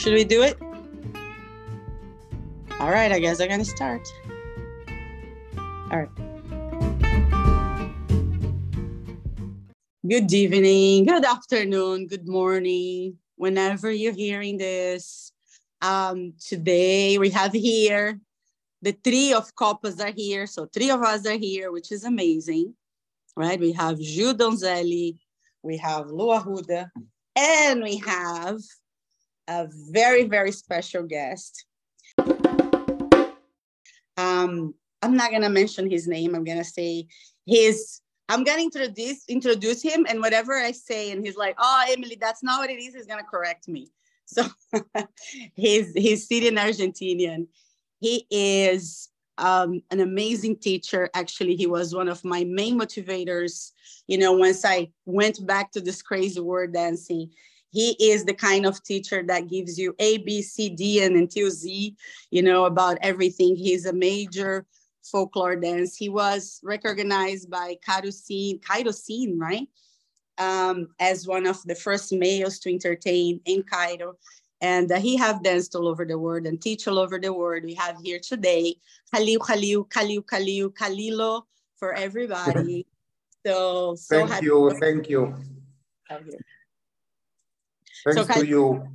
Should we do it? All right, I guess I'm gonna start. All right. Good evening, good afternoon, good morning, whenever you're hearing this. Um, today we have here the three of copas are here, so three of us are here, which is amazing, right? We have Gil Donzelli, we have Lua Huda, and we have a very, very special guest. Um, I'm not gonna mention his name. I'm gonna say his. I'm gonna introduce introduce him, and whatever I say, and he's like, "Oh, Emily, that's not what it is." He's gonna correct me. So he's he's Syrian Argentinian. He is um, an amazing teacher. Actually, he was one of my main motivators. You know, once I went back to this crazy word dancing, he is the kind of teacher that gives you A, B, C, D, and until Z, you know, about everything. He's a major folklore dance. He was recognized by Cairocene, Cairocene right? Um, as one of the first males to entertain in Cairo. And uh, he have danced all over the world and teach all over the world. We have here today Khalil, Khalil, Khalil, Khalil, Khalilo for everybody. So, so thank you, thank you. Thanks so, to you.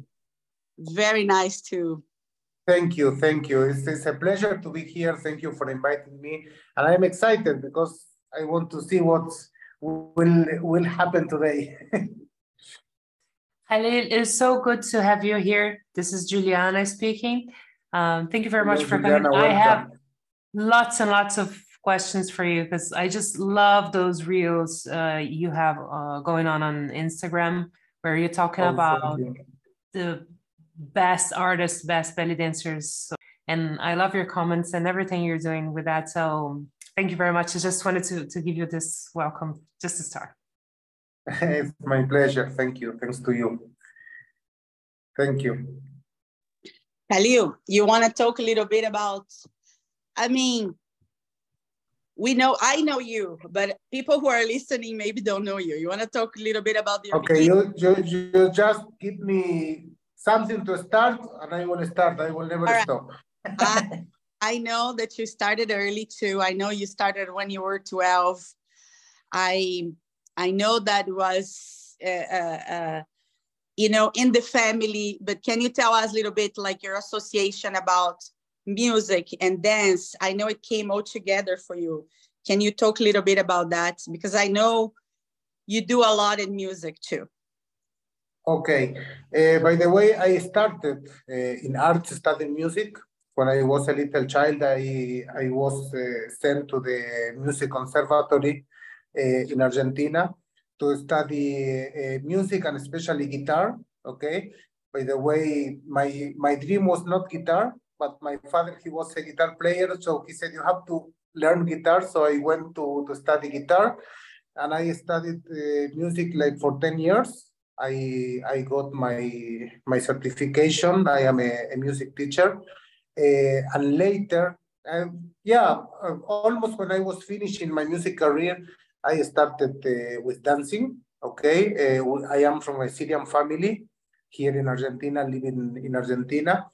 Very nice too. Thank you, thank you. It's, it's a pleasure to be here. Thank you for inviting me, and I'm excited because I want to see what will will happen today. Khalil, it's so good to have you here. This is Juliana speaking. Um, thank you very much for Juliana, coming. Welcome. I have lots and lots of questions for you because I just love those reels uh, you have uh, going on on Instagram where you're talking oh, about you. the best artists, best belly dancers. So, and I love your comments and everything you're doing with that. So thank you very much. I just wanted to, to give you this welcome just to start. it's my pleasure. Thank you. Thanks to you. Thank you. Khalil, you want to talk a little bit about, I mean, we know I know you, but people who are listening maybe don't know you. You want to talk a little bit about the Okay, you, you, you just give me something to start and I will start. I will never stop. I, I know that you started early too. I know you started when you were 12. I I know that was uh, uh, uh, you know in the family, but can you tell us a little bit like your association about music and dance i know it came all together for you. Can you talk a little bit about that? Because i know you do a lot in music too. Okay. Uh, by the way i started uh, in art studying music. When i was a little child i i was uh, sent to the music conservatory uh, in argentina to study uh, music and especially guitar okay? By the way my my dream was not guitar but my father, he was a guitar player, so he said, you have to learn guitar. So I went to, to study guitar and I studied uh, music like for 10 years. I, I got my, my certification. I am a, a music teacher. Uh, and later, uh, yeah, almost when I was finishing my music career, I started uh, with dancing. Okay, uh, I am from a Syrian family here in Argentina, living in Argentina.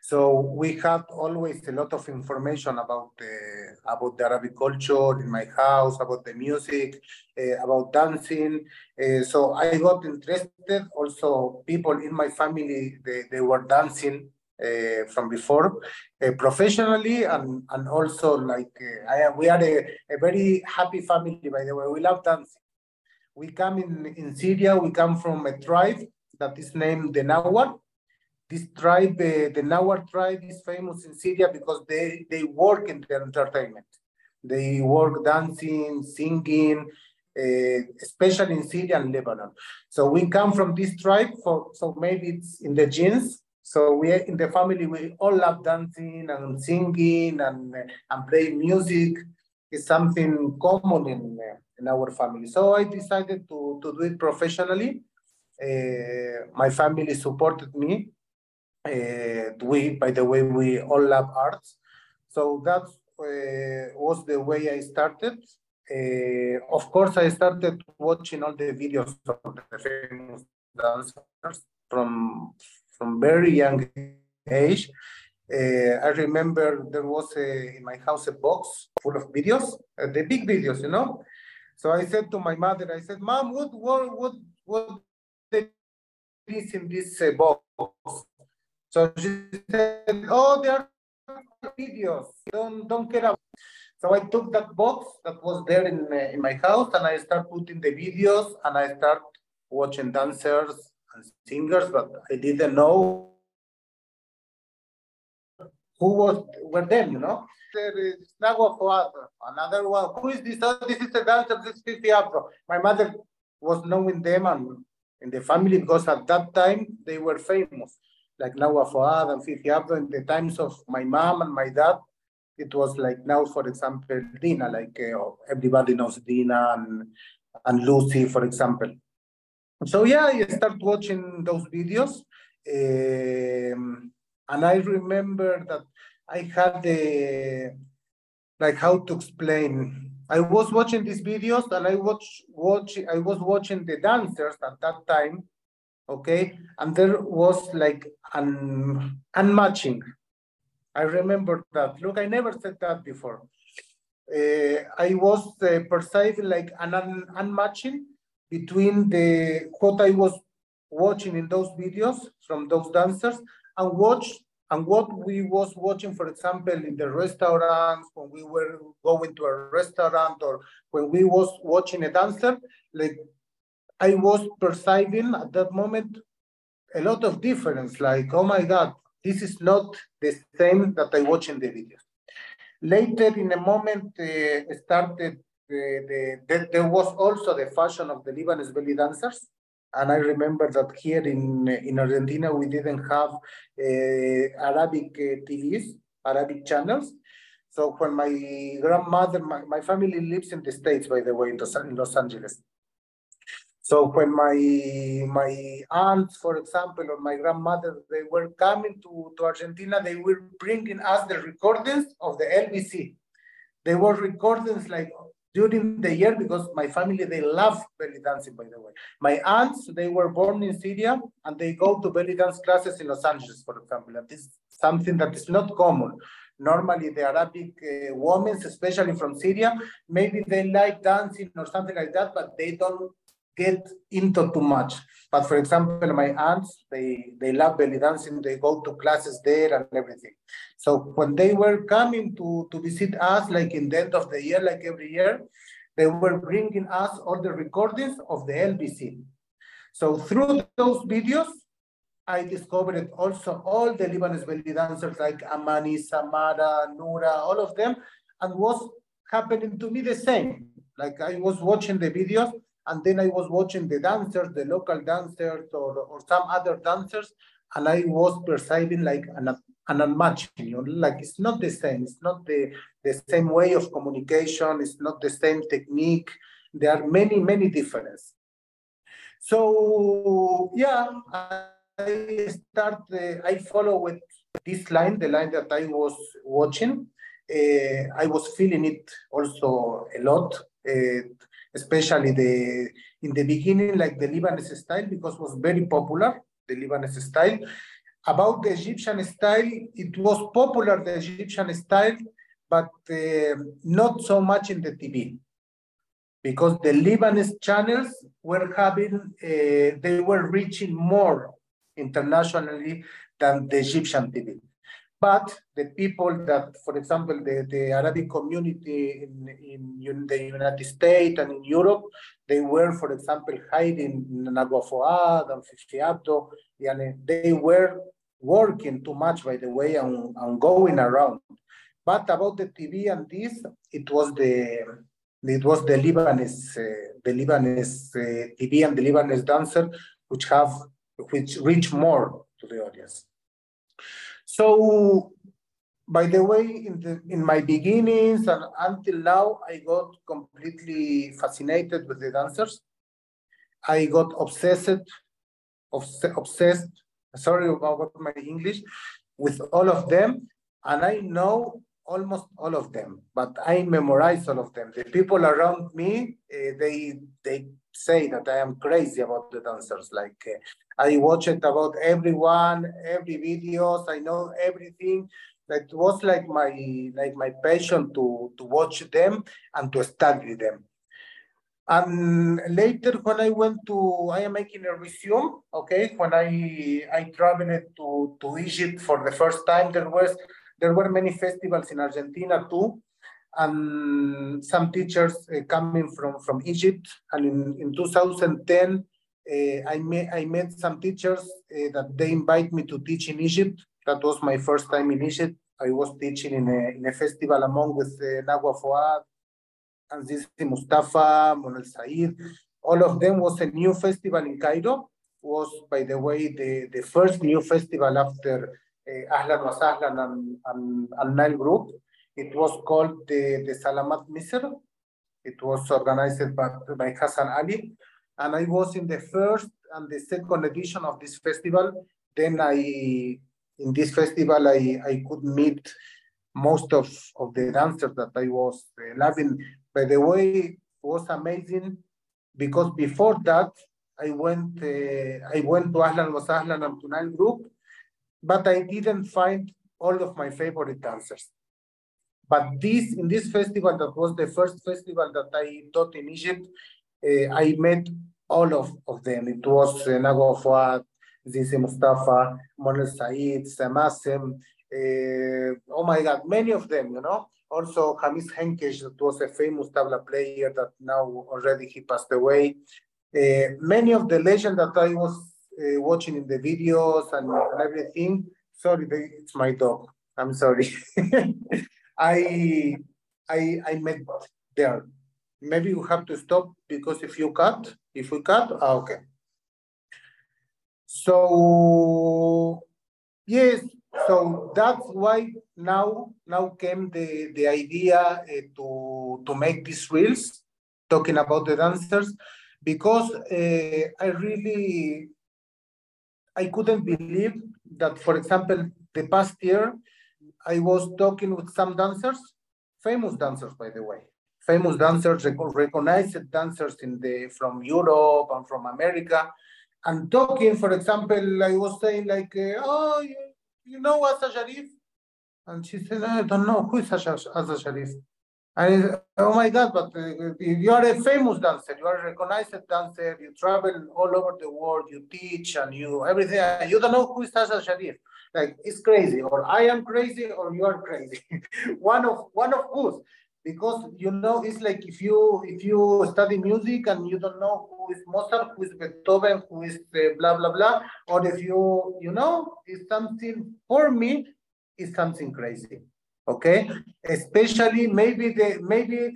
So we had always a lot of information about the, about the Arabic culture in my house, about the music, uh, about dancing. Uh, so I got interested. Also, people in my family, they, they were dancing uh, from before uh, professionally and, and also like uh, I, we are a, a very happy family, by the way. We love dancing. We come in, in Syria, we come from a tribe that is named the Nawar this tribe, uh, the Nawar tribe, is famous in Syria because they, they work in the entertainment. They work dancing, singing, uh, especially in Syria and Lebanon. So we come from this tribe, for, so maybe it's in the genes. So we in the family, we all love dancing and singing and, and playing music. It's something common in, in our family. So I decided to, to do it professionally. Uh, my family supported me uh, we, by the way, we all love arts. So that uh, was the way I started. Uh, of course, I started watching all the videos of the famous dancers from from very young age. Uh, I remember there was a, in my house a box full of videos, uh, the big videos, you know. So I said to my mother, I said, "Mom, what what what what is in this uh, box?" So she said, "Oh, they are videos. Don't don't care about." So I took that box that was there in uh, in my house, and I start putting the videos, and I start watching dancers and singers, but I didn't know who was were them, you know. There is another one. Who is this? Oh, this is the dancer, this is Fifi Abdo. My mother was knowing them and in the family because at that time they were famous, like Nagwa Fuad and Fifi Abdo. In the times of my mom and my dad, it was like now, for example, Dina, like uh, everybody knows Dina and, and Lucy, for example. So yeah, I start watching those videos. Um, and I remember that I had the, like how to explain, I was watching these videos and I watch, watch, I was watching the dancers at that time, okay? And there was like an unmatching. I remember that. Look, I never said that before. Uh, I was uh, perceiving like an un unmatching between the what I was watching in those videos from those dancers and watch and what we was watching, for example, in the restaurants when we were going to a restaurant or when we was watching a dancer, like I was perceiving at that moment a lot of difference. Like, oh my God, this is not the same that I watch in the video. Later, in a moment, uh, started the, the, the, there was also the fashion of the Lebanese belly dancers. And I remember that here in, in Argentina, we didn't have uh, Arabic uh, TVs, Arabic channels. So when my grandmother, my, my family lives in the States, by the way, in Los, in Los Angeles. So when my my aunts, for example, or my grandmother, they were coming to, to Argentina, they were bringing us the recordings of the LBC. They were recordings like during the year because my family they love belly dancing by the way. My aunts they were born in syria and they go to belly dance classes in los angeles for example. And this is something that is not common. Normally the arabic uh, women especially from syria maybe they like dancing or something like that but they don't get into too much. But for example, my aunts, they, they love belly dancing. They go to classes there and everything. So when they were coming to, to visit us, like in the end of the year, like every year, they were bringing us all the recordings of the LBC. So through those videos, I discovered also all the Lebanese belly dancers like Amani, Samara, Nura, all of them, and was happening to me the same. Like I was watching the videos and then I was watching the dancers, the local dancers or, or some other dancers, and I was perceiving like an, an unmatched, you know, like it's not the same. It's not the, the same way of communication. It's not the same technique. There are many, many differences. So yeah, I start, uh, I follow with this line, the line that I was watching. Uh, I was feeling it also a lot. Uh, especially the in the beginning, like the Lebanese style, because it was very popular, the Lebanese style. About the Egyptian style, it was popular, the Egyptian style, but uh, not so much in the TV. Because the Lebanese channels were having, uh, they were reaching more internationally than the Egyptian TV. But the people that, for example, the, the Arabic community in, in, the United States and in Europe, they were, for example, hiding Nagwa Fuad and Fifi Abdo, and they were working too much, by the way, and, and going around. But about the TV and this, it was the it was the Lebanese uh, the Lebanese uh, TV and the Lebanese dancer which have which reach more to the audience. So, by the way, in, the, in my beginnings and until now, I got completely fascinated with the dancers. I got obsessed, obs obsessed, sorry about my English, with all of them. And I know almost all of them, but I memorize all of them. The people around me, uh, they they say that I am crazy about the dancers. Like uh, I watch it about everyone, every videos. I know everything. That was like my like my passion to to watch them and to study them. And later, when I went to, I am making a resume. Okay, when I I traveled to to Egypt for the first time, there was there were many festivals in Argentina too, and some teachers uh, coming from, from Egypt. And in, in 2010, uh, I, met, I met some teachers uh, that they invite me to teach in Egypt. That was my first time in Egypt. I was teaching in a, in a festival among with uh, Nagwa Fuad, Aziz Mustafa, Mona El Said. All of them was a new festival in Cairo. Was, by the way, the, the first new festival after Eh, Ahlan wa Sahlan and, and, and Nile Group. It was called the, the Salamat Misr. It was organized by, by Hassan Ali. And I was in the first and the second edition of this festival. Then I, in this festival, I, I could meet most of, of the dancers that I was uh, loving. By the way, it was amazing because before that, I went uh, I went to Ahlan wa Sahlan and to Nile Group but I didn't find all of my favorite dancers. But this in this festival, that was the first festival that I taught in Egypt, uh, I met all of, of them. It was uh, Nago Zizi Mustafa, Mona El Said, Samasim, uh, oh my God, many of them, you know. Also, Hamis Henkesh, that was a famous tabla player that now already he passed away. Uh, many of the legends that I was uh, watching in the videos and, and everything. Sorry, it's my dog. I'm sorry. I I I met there. Maybe you have to stop because if you cut, if we cut, ah, okay. So yes, so that's why now now came the the idea uh, to to make these reels talking about the dancers because uh, I really I couldn't believe that, for example, the past year, I was talking with some dancers, famous dancers, by the way, famous dancers, recognized dancers in the from Europe and from America, and talking, for example, I was saying like, uh, oh, you, you know Azza Sharif? And she said, I don't know, who is Azza, Azza Sharif? And oh my God, but uh, you are a famous dancer, you are a recognized dancer, you travel all over the world, you teach and you everything. You don't know who is Azza Sharif. Like it's crazy, or I am crazy, or you are crazy. one of one of us, because you know it's like if you if you study music and you don't know who is Mozart, who is Beethoven, who is uh, blah blah blah, or if you you know it's something for me, it's something crazy okay? Especially maybe they maybe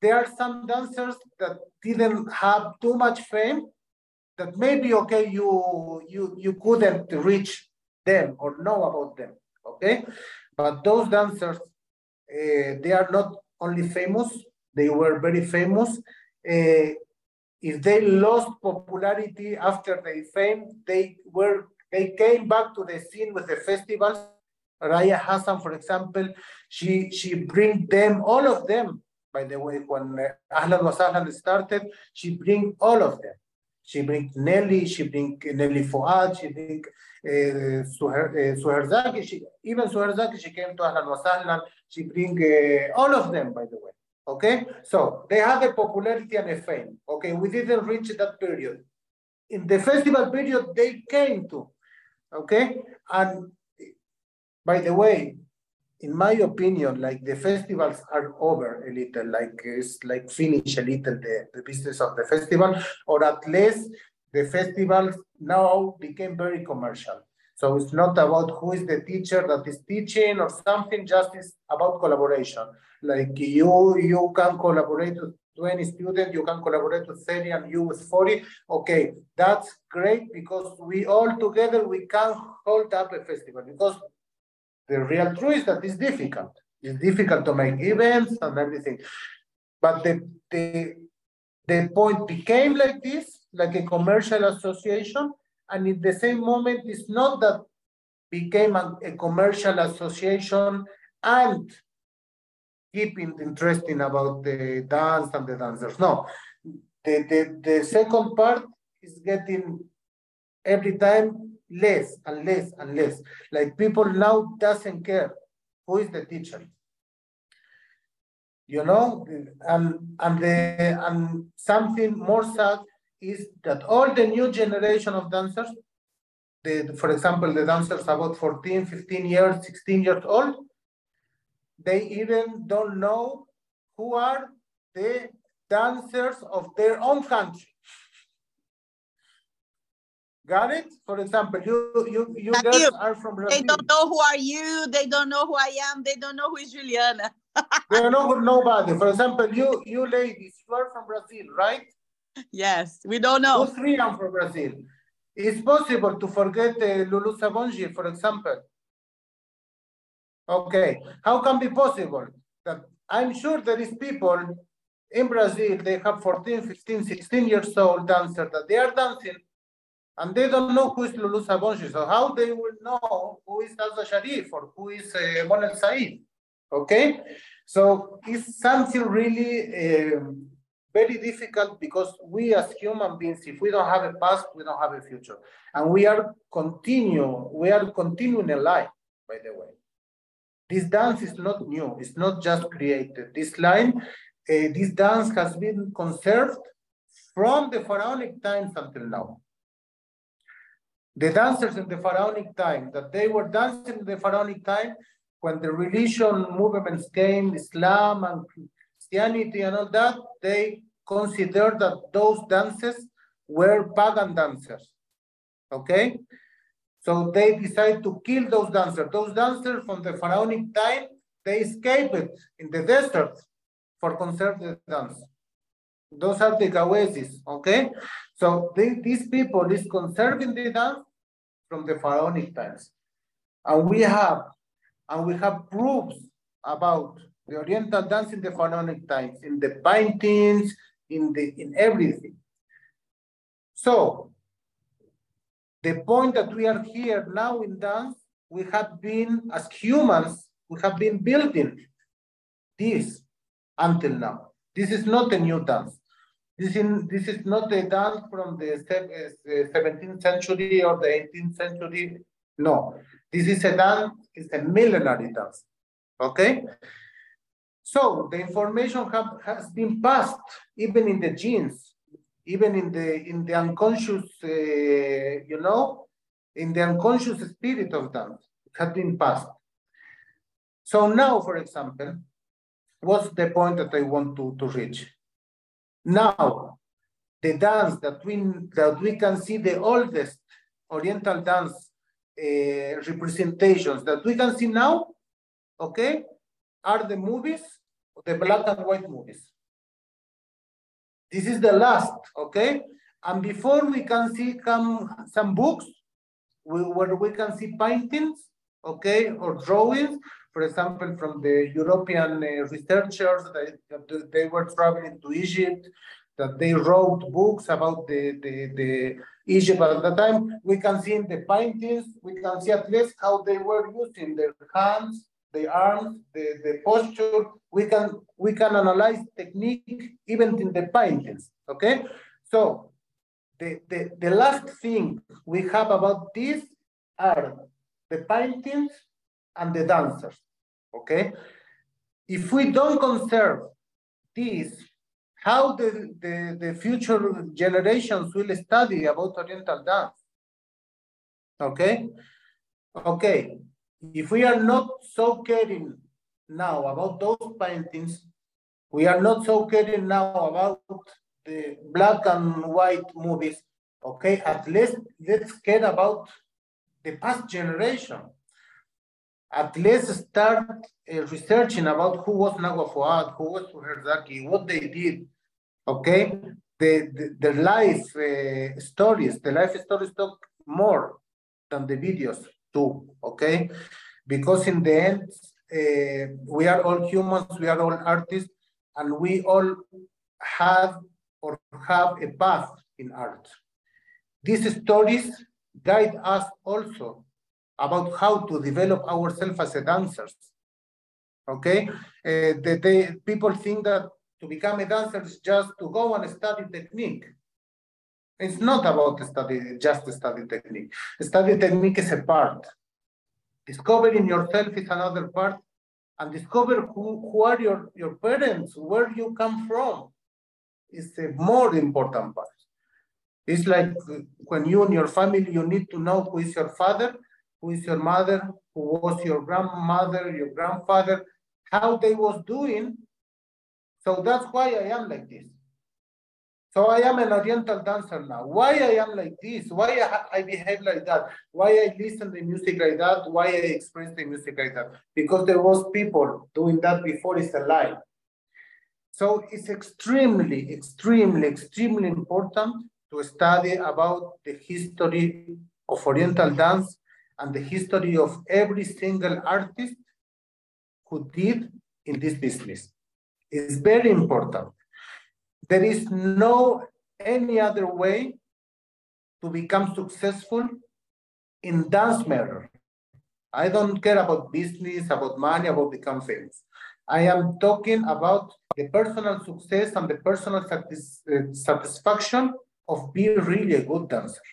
there are some dancers that didn't have too much fame that maybe okay you you you couldn't reach them or know about them okay? But those dancers uh, they are not only famous they were very famous. Uh, if they lost popularity after their fame they were they came back to the scene with the festivals Raqia Hassan, for example, she she bring them, all of them, by the way, when uh, Ahlan wa Sahlan started, she bring all of them. She bring Nelly, she bring Nelly Fuad, she bring uh, Suher, uh, Suherzaki, she, even Suherzaki, she came to Ahlan wa Sahlan, she bring uh, all of them, by the way. Okay, so they have a popularity and a fame. Okay, we didn't reach that period. In the festival period, they came to. Okay, and by the way, in my opinion, like the festivals are over a little, like it's like finish a little the, the business of the festival, or at least the festivals now became very commercial. So it's not about who is the teacher that is teaching or something, just it's about collaboration. Like you, you can collaborate with 20 students, you can collaborate with 30 and you with 40. Okay, that's great because we all together, we can hold up a festival because the real truth is that it's difficult. It's difficult to make events and everything. But the, the, the point became like this, like a commercial association. And in the same moment, it's not that became a, a commercial association and keeping interesting about the dance and the dancers. No, the, the, the second part is getting every time less and less and less. Like people now doesn't care who is the teacher. You know, and and the and something more sad is that all the new generation of dancers, the, for example, the dancers about 14, 15 years, 16 years old, they even don't know who are the dancers of their own country. Got it? For example, you you you girls you. are from Brazil. They don't know who are you. They don't know who I am. They don't know who is Juliana. they don't know nobody. For example, you you ladies, you are from Brazil, right? Yes, we don't know. Who's three are from Brazil? It's possible to forget uh, Lulu Sabongi, for example. Okay, how can be possible that I'm sure there is people in Brazil, they have 14, 15, 16 years old dancer that they are dancing and they don't know who is Lulu Sabongi. So how they will know who is Azza Sharif or who is uh, Mona El Said? Okay, so it's something really uh, very difficult because we as human beings, if we don't have a past, we don't have a future, and we are continue, we are continuing a life. By the way, this dance is not new. It's not just created. This line, uh, this dance has been conserved from the pharaonic times until now. The dancers in the pharaonic time, that they were dancing in the pharaonic time when the religion movements came, Islam and Christianity and all that, they considered that those dances were pagan dancers. Okay? So they decided to kill those dancers. Those dancers from the pharaonic time, they escaped in the desert for conserve the dance. Those are the Gawezis, okay? So they, these people is conserving the dance from the pharaonic times. And we have, and we have proofs about the Oriental dance in the pharaonic times, in the paintings, in the in everything. So the point that we are here now in dance, we have been, as humans, we have been building this until now. This is not a new dance. This, in, this is not a dance from the 17th uh, century or the 18th century. No, this is a dance, it's a millenary dance. Okay? So the information have, has been passed even in the genes even in the in the unconscious, uh, you know, in the unconscious spirit of dance, it has been passed. So now, for example, what's the point that I want to, to reach? Now, the dance that we that we can see the oldest Oriental dance uh, representations that we can see now, okay, are the movies, the black and white movies. This is the last, okay? And before we can see come some books we, where we can see paintings, okay, or drawings, for example, from the European uh, researchers that, they were traveling to Egypt, that they wrote books about the, the, the Egypt at the time. We can see in the paintings, we can see at least how they were using their hands, the arms, the, the posture. We can we can analyze technique even in the paintings. Okay, so the, the, the last thing we have about this are the paintings and the dancers. Okay, if we don't conserve this, how the, the, the future generations will study about Oriental dance? Okay, okay, if we are not so caring now about those paintings, we are not so caring now about the black and white movies, okay, at least let's care about the past generation. At least start uh, researching about who was Nagwa Fuad, who was Herzaki, what they did, okay? The, the, the life uh, stories, the life stories talk more than the videos too, okay? Because in the end, uh, we are all humans, we are all artists, and we all have or have a path in art. These stories guide us also about how to develop ourselves as dancers. Okay, uh, the, the, people think that to become a dancer is just to go and study technique. It's not about study, just study technique. Study technique is a part. Discovering yourself is another part. And discover who, who are your, your parents, where you come from is a more important part. It's like when you and your family, you need to know who is your father, who is your mother, who was your grandmother, your grandfather, how they was doing. So that's why I am like this. So I am an Oriental dancer now. Why I am like this? Why I, I behave like that? Why I listen to music like that? Why I express the music like that? Because there was people doing that before it's a lie. So it's extremely, extremely, extremely important to study about the history of Oriental dance and the history of every single artist who did in this business. It's very important. There is no any other way to become successful in dance matter. I don't care about business, about money, about become famous. I am talking about the personal success and the personal satis satisfaction of being really a good dancer,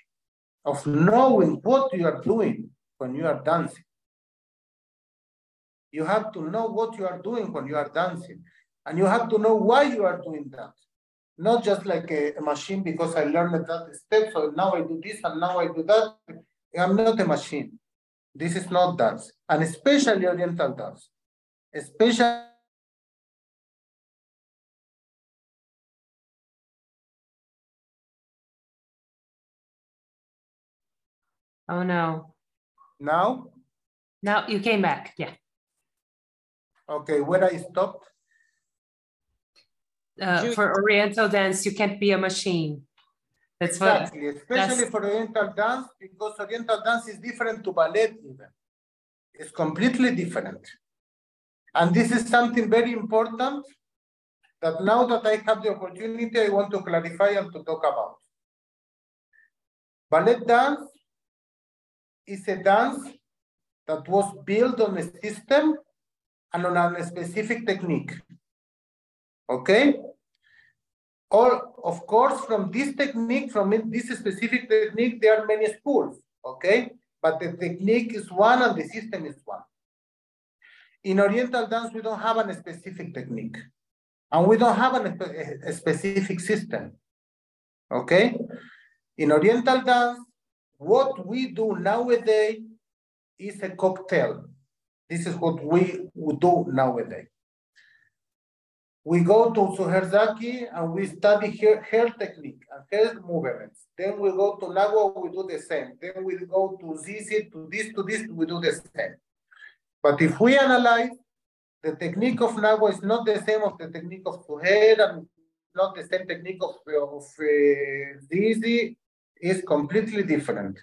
of knowing what you are doing when you are dancing. You have to know what you are doing when you are dancing, and you have to know why you are doing that. Not just like a, a machine because I learned that step, so now I do this and now I do that. I'm not a machine. This is not dance, and especially Oriental dance, especially Oh no. Now? Now you came back, yeah. Okay, where I stopped? Uh, for Oriental dance, you can't be a machine. That's exactly, what, especially that's... for Oriental dance, because Oriental dance is different to ballet even. It's completely different. And this is something very important that now that I have the opportunity, I want to clarify and to talk about. Ballet dance is a dance that was built on a system and on a specific technique. Okay? Or, of course, from this technique, from this specific technique, there are many schools, okay? But the technique is one and the system is one. In Oriental dance, we don't have a specific technique. And we don't have a, a specific system, okay? In Oriental dance, what we do nowadays is a cocktail. This is what we do nowadays. We go to Suherzaki and we study hair, hair technique and hair movements. Then we go to Nagwa, we do the same. Then we go to Zizi, to this, to this, we do the same. But if we analyze, the technique of Nagwa is not the same of the technique of Suher and not the same technique of, of uh, Zizi, is completely different.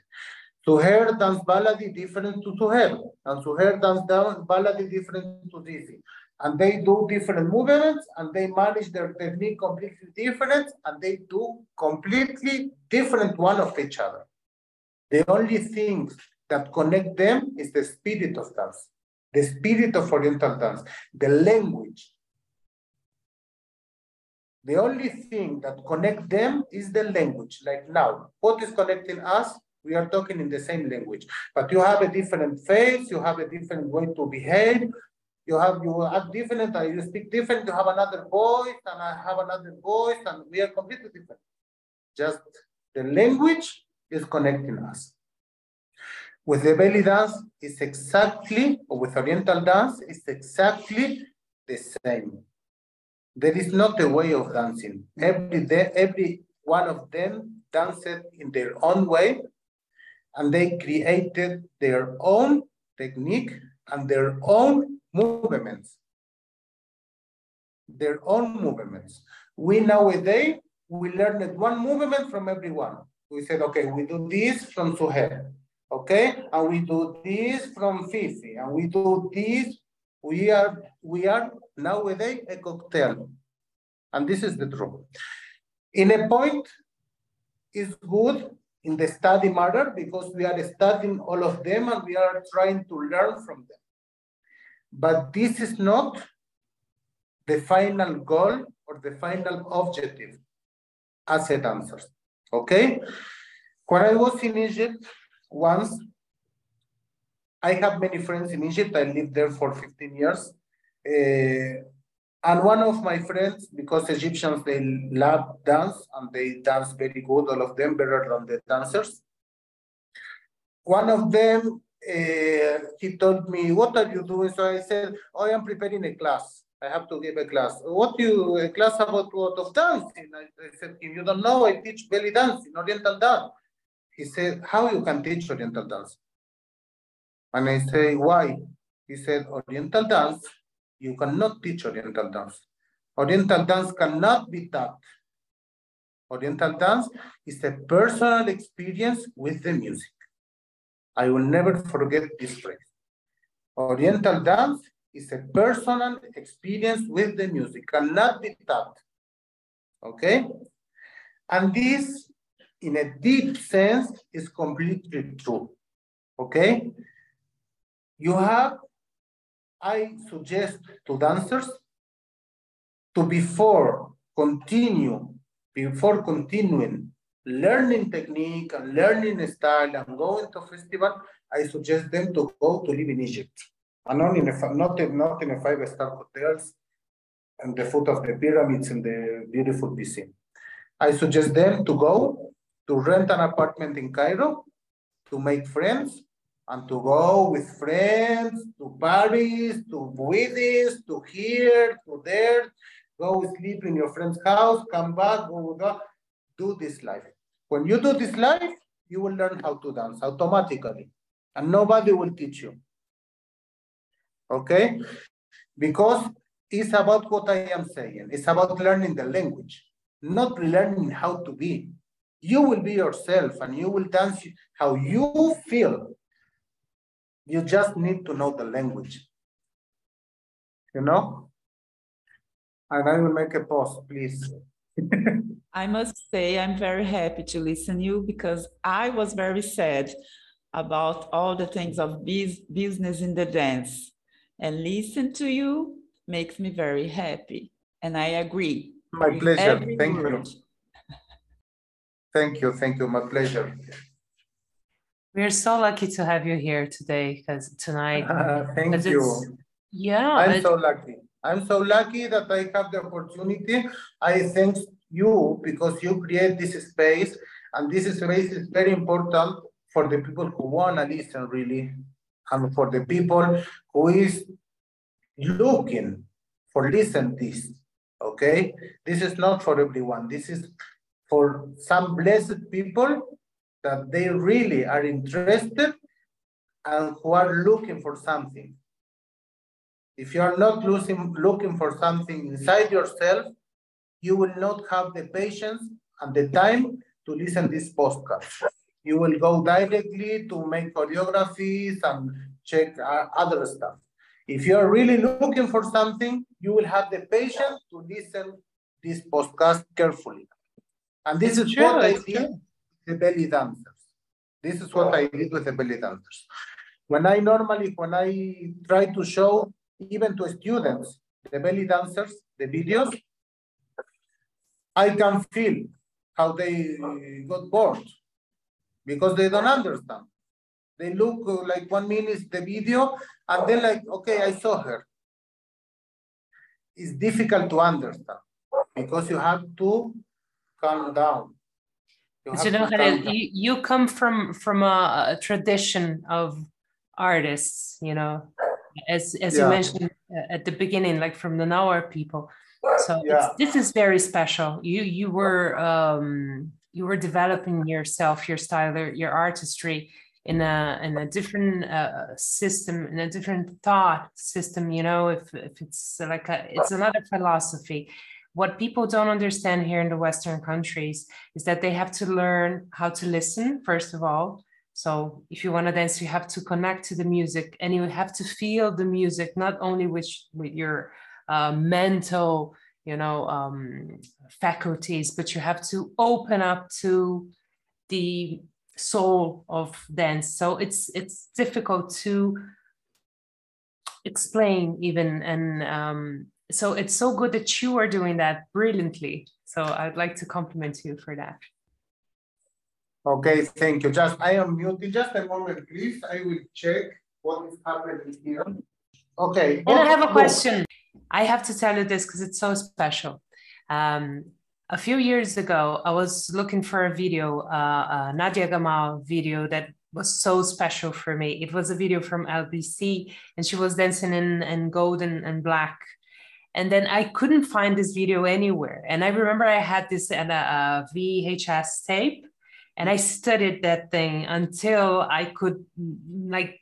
Suher dance baladi different to Suher, and Suher dance baladi is different to Zizi. And they do different movements and they manage their technique completely different and they do completely different one of each other. The only thing that connect them is the spirit of dance, the spirit of Oriental dance, the language, the only thing that connects them is the language. Like now, what is connecting us? We are talking in the same language, but you have a different face, you have a different way to behave, you have you act different, you speak different, you have another voice, and I have another voice, and we are completely different. Just the language is connecting us. With the belly dance, it's exactly, or with Oriental dance, it's exactly the same. There is not a way of dancing. Every day, every one of them danced in their own way, and they created their own technique and their own movements. Their own movements. We nowadays, we learned one movement from everyone. We said, okay, we do this from Suher, okay? And we do this from Fifi, and we do this. We are, we are nowadays a cocktail. And this is the truth. In a point, is good in the study matter because we are studying all of them and we are trying to learn from them. but this is not the final goal or the final objective as a dancer. Okay? When I was in Egypt once, I have many friends in Egypt. I lived there for 15 years. Uh, and one of my friends, because Egyptians, they love dance and they dance very good, all of them better than the dancers. One of them, uh, he told me, what are you doing? So I said, oh, I am preparing a class. I have to give a class. What you, a class about what of dancing? I, I said, if you don't know, I teach belly dancing, Oriental dance. He said, how you can teach Oriental dance? And I say, why? He said, Oriental dance, you cannot teach Oriental dance. Oriental dance cannot be taught. Oriental dance is a personal experience with the music. I will never forget this phrase. Oriental dance is a personal experience with the music, cannot be taught. Okay? And this, in a deep sense, is completely true. Okay? You have, I suggest to dancers to before continue, before continuing learning technique and learning style and going to festival, I suggest them to go to live in Egypt. And not in a, not in, not in a five-star hotels and the foot of the pyramids and the beautiful piscine. I suggest them to go to rent an apartment in Cairo, to make friends, and to go with friends to Paris, to Buidis, to here, to there, go sleep in your friend's house, come back, go, go, do this life. When you do this life, you will learn how to dance automatically, and nobody will teach you. Okay? Because it's about what I am saying. It's about learning the language, not learning how to be. You will be yourself and you will dance how you feel. You just need to know the language. You know? And I will make a pause, please. I must say I'm very happy to listen to you because I was very sad about all the things of business in the dance and listen to you makes me very happy. And I agree. My pleasure. Thank word. you. Thank you. Thank you. My pleasure. We're so lucky to have you here today because tonight. Uh, thank you. Yeah. I'm so lucky. I'm so lucky that I have the opportunity. I thank you because you create this space and this space is very important for the people who want to listen really and for the people who is looking for listen this okay this is not for everyone this is for some blessed people that they really are interested and who are looking for something if you are not losing, looking for something inside yourself you will not have the patience and the time to listen this podcast you will go directly to make choreographies and check uh, other stuff. If you're really looking for something, you will have the patience to listen this podcast carefully. And this is what I with the belly dancers. This is what I did with the belly dancers. When I normally, when I try to show even to students, the belly dancers, the videos, I can feel how they got bored because they don't understand. They look like one minute the video and then like, okay, I saw her. It's difficult to understand because you have to calm down. You, so down. you, you come from from a, a, tradition of artists, you know, as as yeah. you mentioned uh, at the beginning, like from the Nawar people. So yeah. this is very special. You you were um, you were developing yourself, your style, your artistry in a in a different uh, system, in a different thought system. You know, if if it's like a, it's another philosophy. What people don't understand here in the Western countries is that they have to learn how to listen first of all. So if you want to dance, you have to connect to the music, and you have to feel the music not only with with your uh, mental you know um, faculties but you have to open up to the soul of dance so it's it's difficult to explain even and um, so it's so good that you are doing that brilliantly. So i'd like to compliment you for that. Okay thank you. Just i am muted. Just a moment please. I will check what is happening here. Okay. And i have a question. I have to tell you this because it's so special. Um, a few years ago i was looking for a video uh, a nadia gamal video that was so special for me. It was a video from LBC, and she was dancing in, in gold and, and black. And then I couldn't find this video anywhere. And I remember I had this a, a VHS tape, and I studied that thing until I could mm, like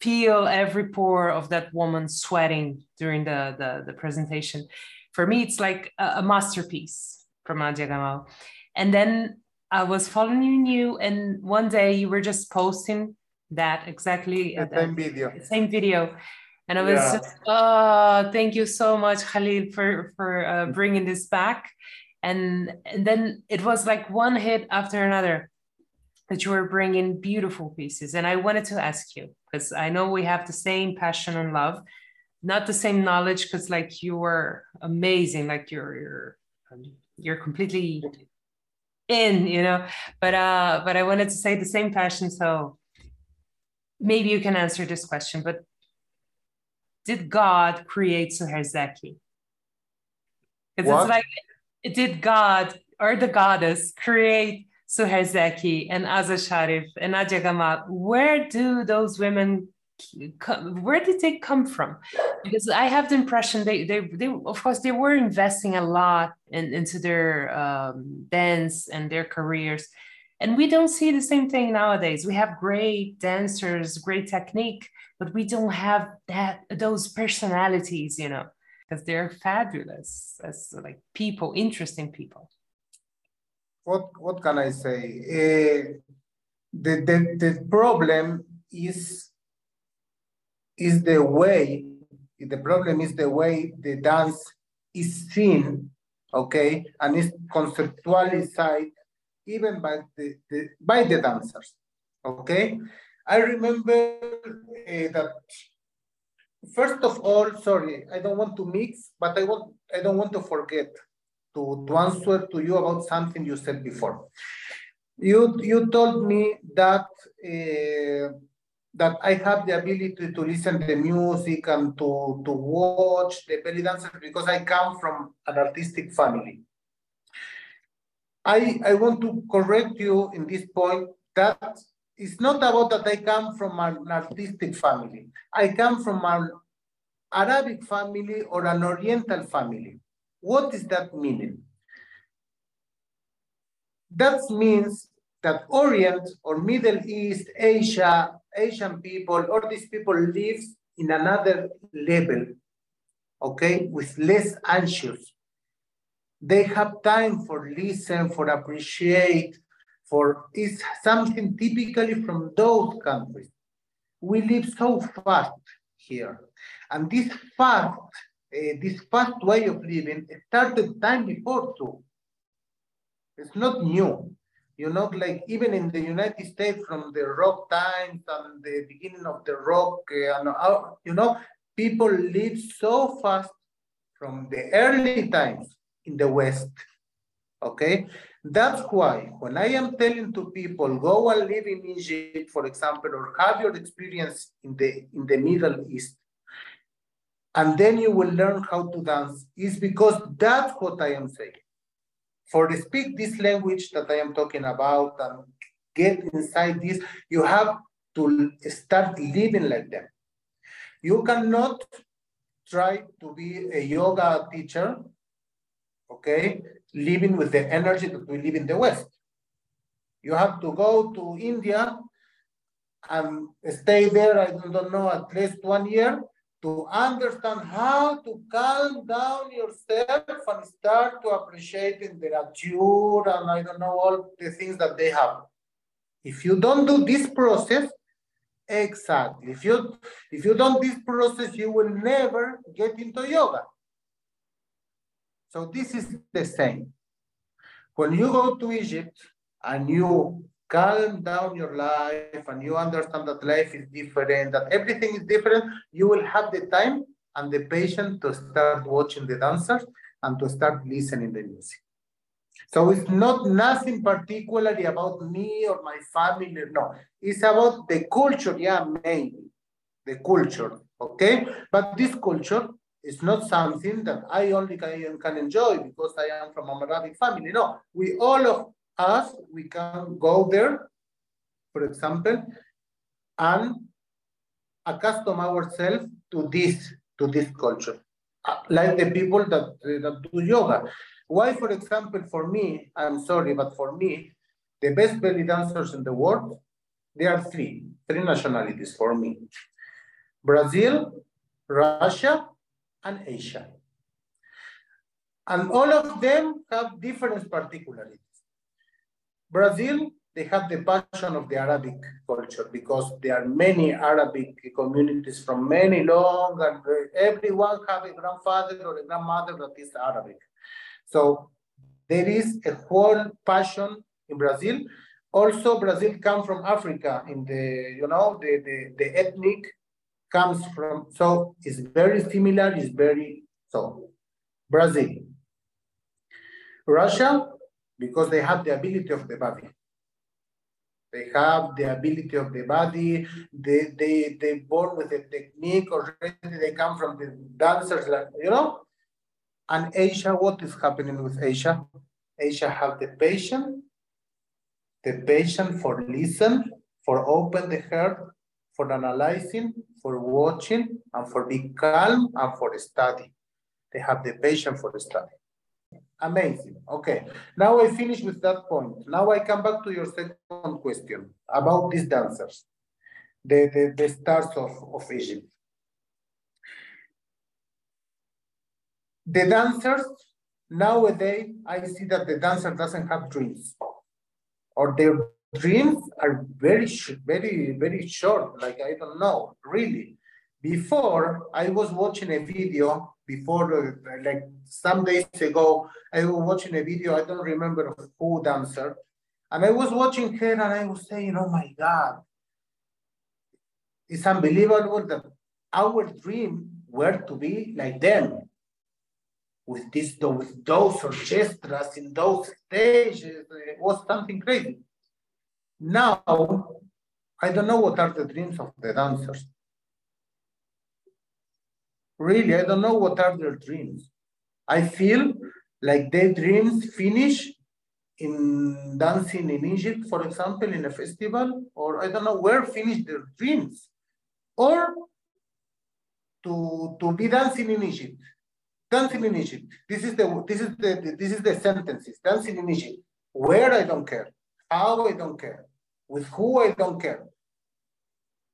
feel every pore of that woman sweating during the, the, the presentation. For me, it's like a, a masterpiece from Nadia Gamal. And then I was following you, and one day you were just posting that exactly the same video. Same video. And I was yeah. just, oh, thank you so much, Khalil, for for uh, bringing this back. And and then it was like one hit after another that you were bringing beautiful pieces. And I wanted to ask you because I know we have the same passion and love, not the same knowledge. Because like you were amazing, like you're you're you're completely in you know but uh but i wanted to say the same passion so maybe you can answer this question but did god create suher zaki because it's like did god or the goddess create suher zaki and azza sharif and nadia gamal where do those women where did they come from? Because i have the impression they they, they of course they were investing a lot in, into their um, dance and their careers and we don't see the same thing nowadays. We have great dancers great technique but we don't have that those personalities you know because they're fabulous as like people interesting people. What what can i say? Uh, the, the the problem is is the way, the problem is the way the dance is seen, okay, and is conceptualized even by the, the by the dancers, okay. I remember uh, that first of all, sorry, I don't want to mix, but I want I don't want to forget to, to answer to you about something you said before. You you told me that uh, that I have the ability to listen to the music and to, to watch the belly dancers because I come from an artistic family. I, I want to correct you in this point that it's not about that I come from an artistic family. I come from an Arabic family or an Oriental family. What is that meaning? That means that Orient or Middle East, Asia, Asian people, all these people live in another level, okay, with less anxious. They have time for listen, for appreciate, for is something typically from those countries. We live so fast here. And this fast, uh, this fast way of living started time before too. It's not new you know, like even in the United States from the rock times and the beginning of the rock, uh, you know, people live so fast from the early times in the West. Okay, that's why when I am telling to people go and live in Egypt, for example, or have your experience in the in the Middle East, and then you will learn how to dance, is because that's what I am saying for to speak this language that I am talking about and get inside this, you have to start living like them. You cannot try to be a yoga teacher, okay, living with the energy that we live in the West. You have to go to India and stay there, I don't know, at least one year to understand how to calm down yourself and start to appreciate the nature and I don't know all the things that they have. If you don't do this process, exactly. If you if you don't this process, you will never get into yoga. So this is the same. When you go to Egypt and you calm down your life and you understand that life is different, that everything is different, you will have the time and the patience to start watching the dancers and to start listening the music. So it's not nothing particularly about me or my family, no. It's about the culture, yeah, maybe, the culture, okay? But this culture is not something that I only can, can enjoy because I am from a Arabic family. No, we all of us, we can go there, for example, and accustom ourselves to this, to this culture. Uh, like the people that, that do yoga. Why, for example, for me, I'm sorry, but for me, the best belly dancers in the world, there are three, three nationalities for me. Brazil, Russia, and Asia. And all of them have different particularities. Brazil, they have the passion of the Arabic culture because there are many Arabic communities from many long and everyone have a grandfather or a grandmother that is Arabic. So there is a whole passion in Brazil. Also, Brazil comes from Africa in the, you know, the, the, the ethnic comes from, so it's very similar, it's very, so Brazil. Russia, because they have the ability of the body. They have the ability of the body, they, they, they born with a technique already, they come from the dancers, like, you know? And Asia, what is happening with Asia? Asia have the patient, the patient for listen, for open the heart, for analyzing, for watching, and for being calm, and for study. They have the patience for study. Amazing. Okay. Now I finish with that point. Now I come back to your second question about these dancers, the, the, the stars of, of Egypt. The dancers, nowadays, I see that the dancer doesn't have dreams or their dreams are very, very, very short. Like, I don't know, really. Before, I was watching a video before, uh, like some days ago, I was watching a video, I don't remember who dancer. And I was watching her and I was saying, oh my God, it's unbelievable that our dream were to be like them. With this, with those orchestras in those stages, it was something crazy. Now, I don't know what are the dreams of the dancers. Really, I don't know what are their dreams. I feel like their dreams finish in dancing in Egypt, for example, in a festival, or I don't know where finish their dreams, or to, to be dancing in Egypt. Dancing in Egypt. This is the this is the this is the sentences. Dancing in Egypt. Where I don't care. How I don't care. With who I don't care.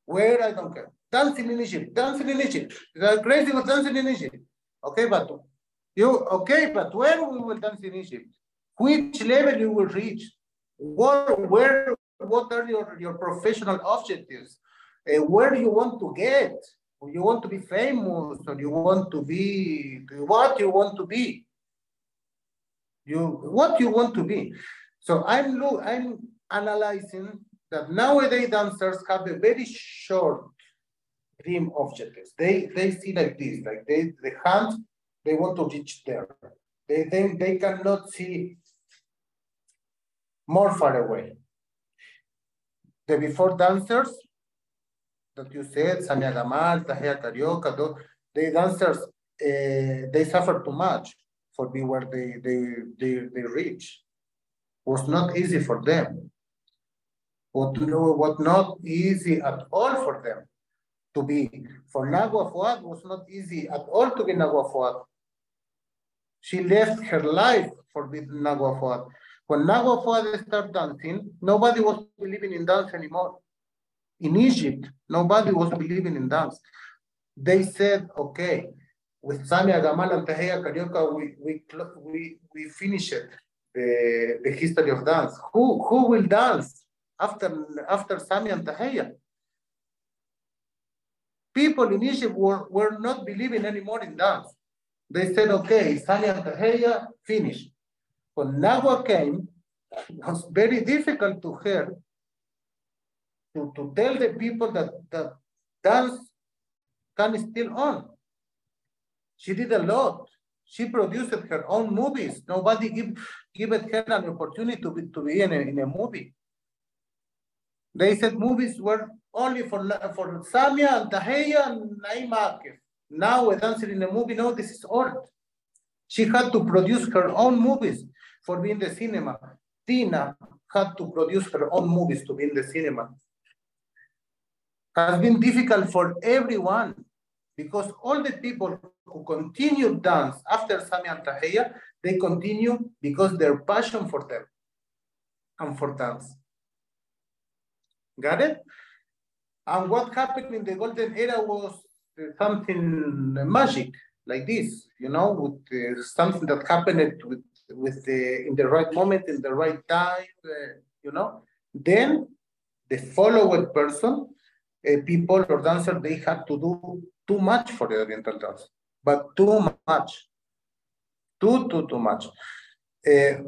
Where I don't care. Dancing in Egypt, dancing in Egypt. They're crazy with dancing in Egypt. Okay, but you okay, but where we will dance in Egypt? Which level you will reach? What where what are your, your professional objectives? Uh, where do you want to get? You want to be famous or you want to be what you want to be? You what you want to be. So I'm I'm analyzing that nowadays dancers have a very short dream objectives. They they see like this, like they the hand, they want to reach there. They then they cannot see more far away. The before dancers that you said, Samia Gamal, Tahia Carioca, the dancers, uh, they suffer too much for be where they, they, they, they reach. It was not easy for them what, what not easy at all for them to be. For Nagwa Fuad was not easy at all to be Nagwa Fuad. She left her life for being Nagwa Fuad. When Nagwa Fuad started dancing, nobody was believing in dance anymore. In Egypt, nobody was believing in dance. They said, okay, with Samia Gamal and Tahia Carioca, we, we, we, we finished the, the history of dance. Who, who will dance? After, after Samia and Tahia. People in Egypt were, were not believing anymore in dance. They said, okay, Samia and Tahia, finished. When Nagwa came, it was very difficult to her to, to tell the people that the dance can still on. She did a lot. She produced her own movies. Nobody give, give her an opportunity to be, to be in, a, in a movie. They said movies were only for, for Samia and Tahia and Naima Akef. Now a dancer in a movie, no, this is old. She had to produce her own movies for being the cinema. Dina had to produce her own movies to be in the cinema. Has been difficult for everyone because all the people who continue dance after Samia and Tahia, they continue because their passion for them and for dance. Got it? And what happened in the golden era was something magic like this, you know, with uh, something that happened with with the in the right moment, in the right time, uh, you know. Then the followed person, uh, people or dancer, they had to do too much for the oriental dance, but too much, too too too much. Uh,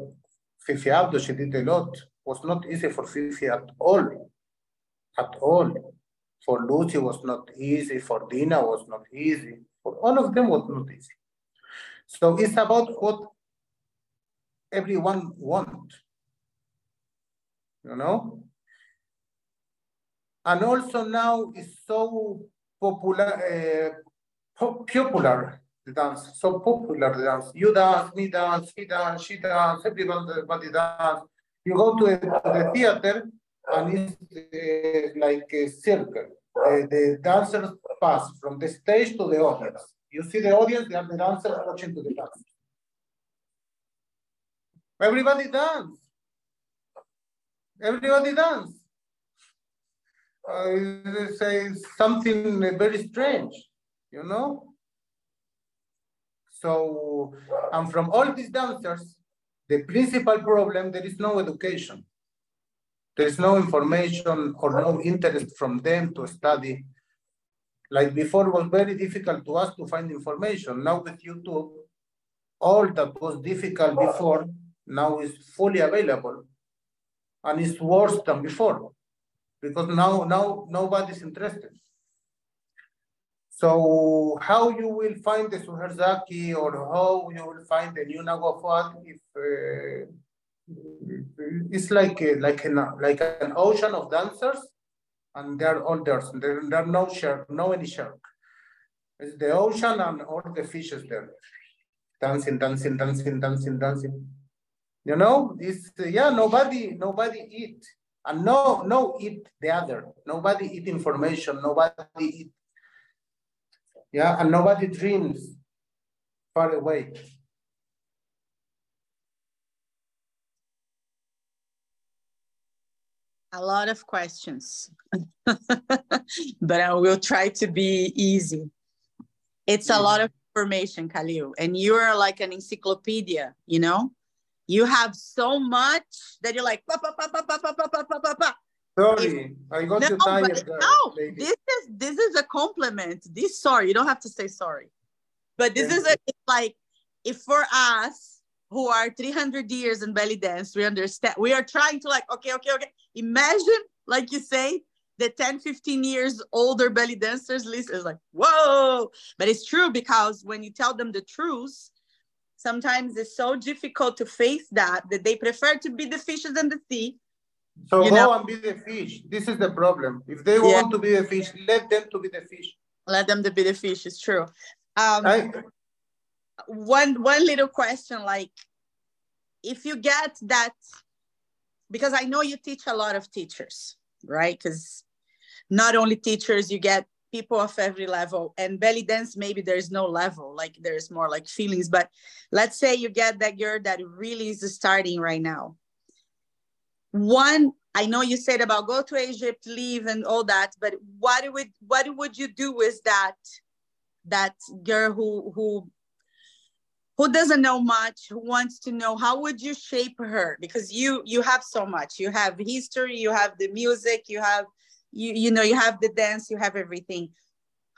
Fifi Abdo, she did a lot. Was not easy for Fifi at all, at all. For Lucy was not easy. For Dina was not easy. For all of them was not easy. So it's about what everyone want, you know? And also now it's so popular, uh, popular dance, so popular dance. You dance, me dance, he dance, she dance, everybody dance. You go to the theater and it's uh, like a circle. Uh, the dancers pass from the stage to the audience. You see the audience, they are the dancers watching to the dance. Everybody dance. Everybody dance. I say something very strange, you know? So, and from all these dancers, the principal problem, there is no education. There is no information or no interest from them to study. Like before, it was very difficult to us to find information. Now with YouTube, all that was difficult before now is fully available and it's worse than before because now now nobody's interested so how you will find the Suher Zaki or how you will find the new Nagwa Fuad if uh, it's like a, like an like an ocean of dancers and they're all there there, are no shark no any shark it's the ocean and all the fishes there dancing dancing dancing dancing dancing you know, it's yeah, nobody, nobody eat. And no, no eat the other. Nobody eat information, nobody eat. Yeah, and nobody dreams far away. A lot of questions, but I will try to be easy. It's a lot of information, Khalil, and you're like an encyclopedia, you know? you have so much that you're like, pa, pa, pa, pa, pa, pa, pa, pa, pa, pa. Sorry, if, I got no, you tired. But, no, this is this is a compliment. This sorry, you don't have to say sorry, but this is a like if for us who are 300 years in belly dance, we understand. We are trying to like, okay, okay, okay. Imagine, like you say, the 10, 15 years older belly dancers list is like, whoa. But it's true because when you tell them the truth, sometimes it's so difficult to face that that they prefer to be the fishes in the sea so go know? and be the fish this is the problem if they yeah. want to be the fish let them to be the fish let them to be the fish it's true um, I, one one little question like if you get that because i know you teach a lot of teachers right? Because not only teachers you get people of every level and belly dance maybe there's no level like there's more like feelings but let's say you get that girl that really is starting right now. One i know you said about go to egypt leave and all that but what would what would you do with that that girl who who who doesn't know much who wants to know how would you shape her because you you have so much you have history you have the music you have you you know you have the dance you have everything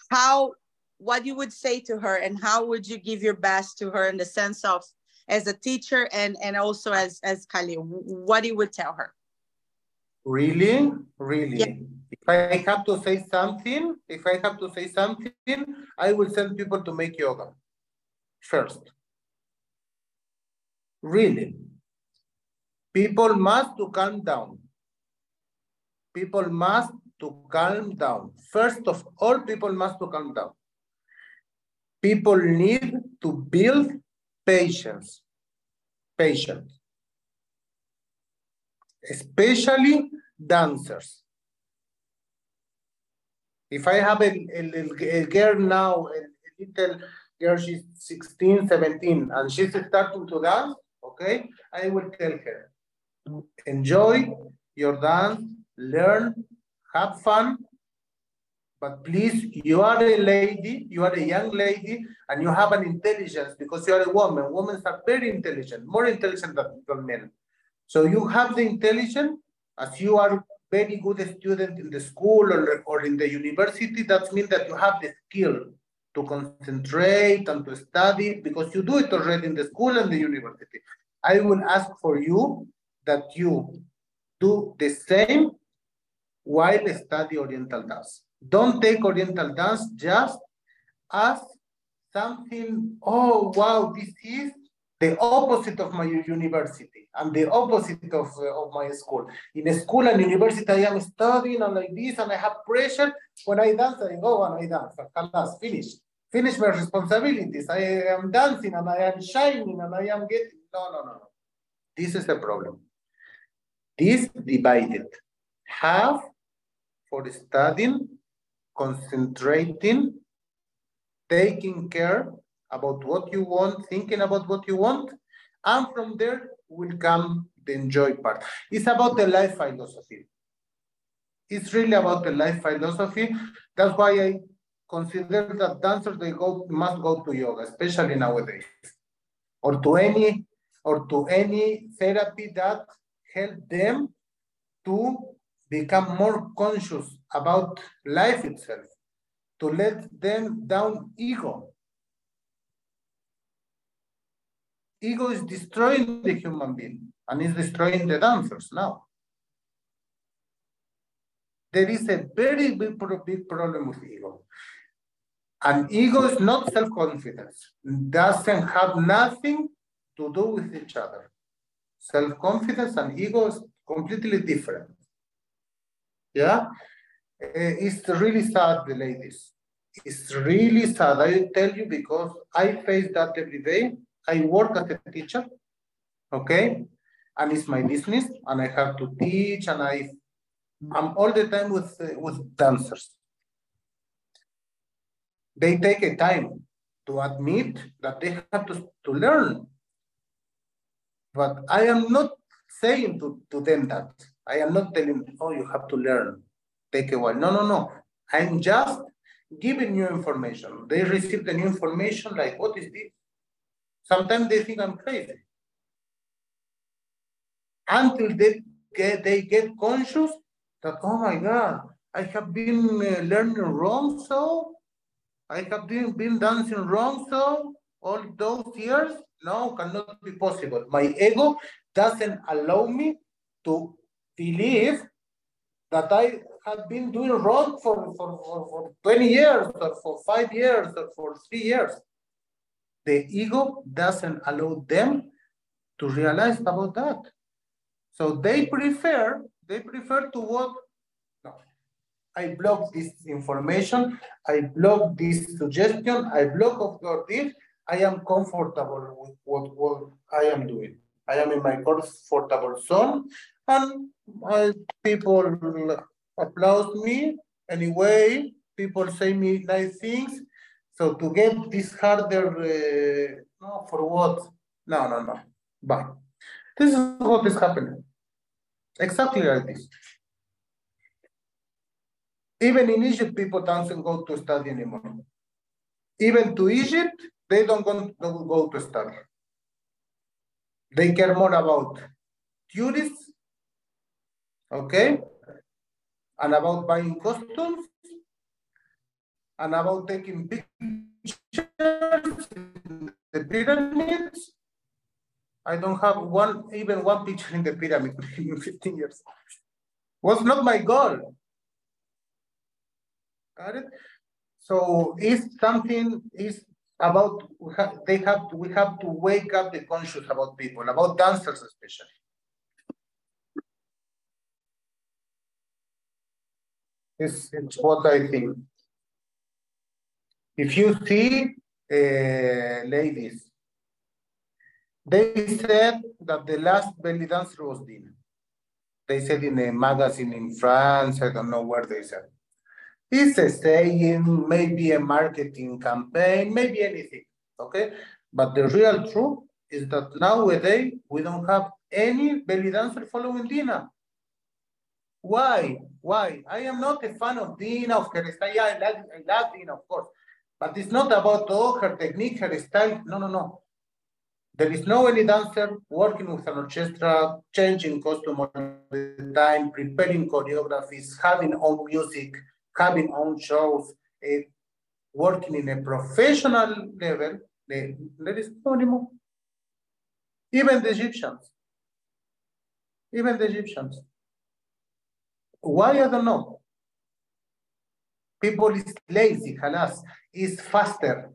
how what you would say to her and how would you give your best to her in the sense of as a teacher and and also as as Khalil what you would tell her Really? Really? Yeah. If I have to say something, if I have to say something, I will send people to make yoga first. Really. People must to calm down. People must to calm down. First of all, people must to calm down. People need to build patience. Patience. Especially dancers. If I have a, a, a girl now, a, little girl, she's 16, 17, and she's starting to dance, okay, I will tell her, enjoy your dance, learn, have fun, but please, you are a lady, you are a young lady, and you have an intelligence because you are a woman. Women are very intelligent, more intelligent than, men. So you have the intelligence, as you are very good student in the school or, or in the university, that means that you have the skill to concentrate and to study because you do it already in the school and the university. I will ask for you that you do the same while study Oriental dance. Don't take Oriental dance just as something, oh, wow, this is the opposite of my university and the opposite of, uh, of my school. In school and university, I am studying and like this, and I have pressure. When I dance, I go and I dance. Kalas, finish. Finish my responsibilities. I am dancing and I am shining and I am getting. No, no, no, no. This is the problem. This divided half for studying, concentrating, taking care about what you want, thinking about what you want, and from there will come the enjoy part. It's about the life philosophy. It's really about the life philosophy. That's why I consider that dancers they go must go to yoga, especially nowadays, or to any or to any therapy that help them to become more conscious about life itself, to let them down ego. Ego is destroying the human being and is destroying the dancers now. There is a very big, big problem with ego. And ego is not self-confidence. Doesn't have nothing to do with each other. Self-confidence and ego is completely different. Yeah, eh, it's really sad, ladies. It's really sad. I tell you because I face that every day. I work as a teacher, okay, and it's my business, and I have to teach, and I, I'm all the time with uh, with dancers. They take a time to admit that they have to, to learn. But I am not saying to, to them that I am not telling, oh, you have to learn, take a while. No, no, no. I'm just giving you information. They receive the new information like, what is this? Sometimes they think I'm crazy. Until they get, they get conscious that, oh my God, I have been uh, learning wrong so, I have been, been dancing wrong so, all those years, no, cannot be possible. My ego doesn't allow me to believe that I have been doing wrong for, for, for, for 20 years or for five years or for three years. The ego doesn't allow them to realize about that. So they prefer, they prefer to what? I block this information, I block this suggestion, I block of your this, I am comfortable with what, what I am doing. I am in my comfortable zone and uh, people applaud me anyway. People say me nice things. So to get this harder, uh, no, for what? No, no, no. But this is what is happening. Exactly like this. Even in Egypt, people don't go to study anymore. Even to Egypt, they don't go, don't go to study. They care more about tourists okay? And about buying costumes, and about taking pictures in the pyramids. I don't have one, even one picture in the pyramid in 15 years. Was not my goal. Got it? So it's something is about we have, they have to, we have to wake up the conscious about people, about dancers especially. It's, it's what I think. If you see, uh, ladies, they said that the last belly dancer was Dina. They said in a magazine in France, I don't know where they said. It's a saying, maybe a marketing campaign, maybe anything, okay? But the real truth is that nowadays we don't have any belly dancer following Dina. Why? Why? I am not a fan of Dina, of her style. Yeah, I like, I love Dina, of course. But it's not about oh, her technique, her style. No, no, no. There is no any dancer working with an orchestra, changing costume all the time, preparing choreographies, having own music, having own shows, uh, working in a professional level. There is no anymore. Even the Egyptians. Even the Egyptians. Why I don't know. People is lazy, halas, is faster,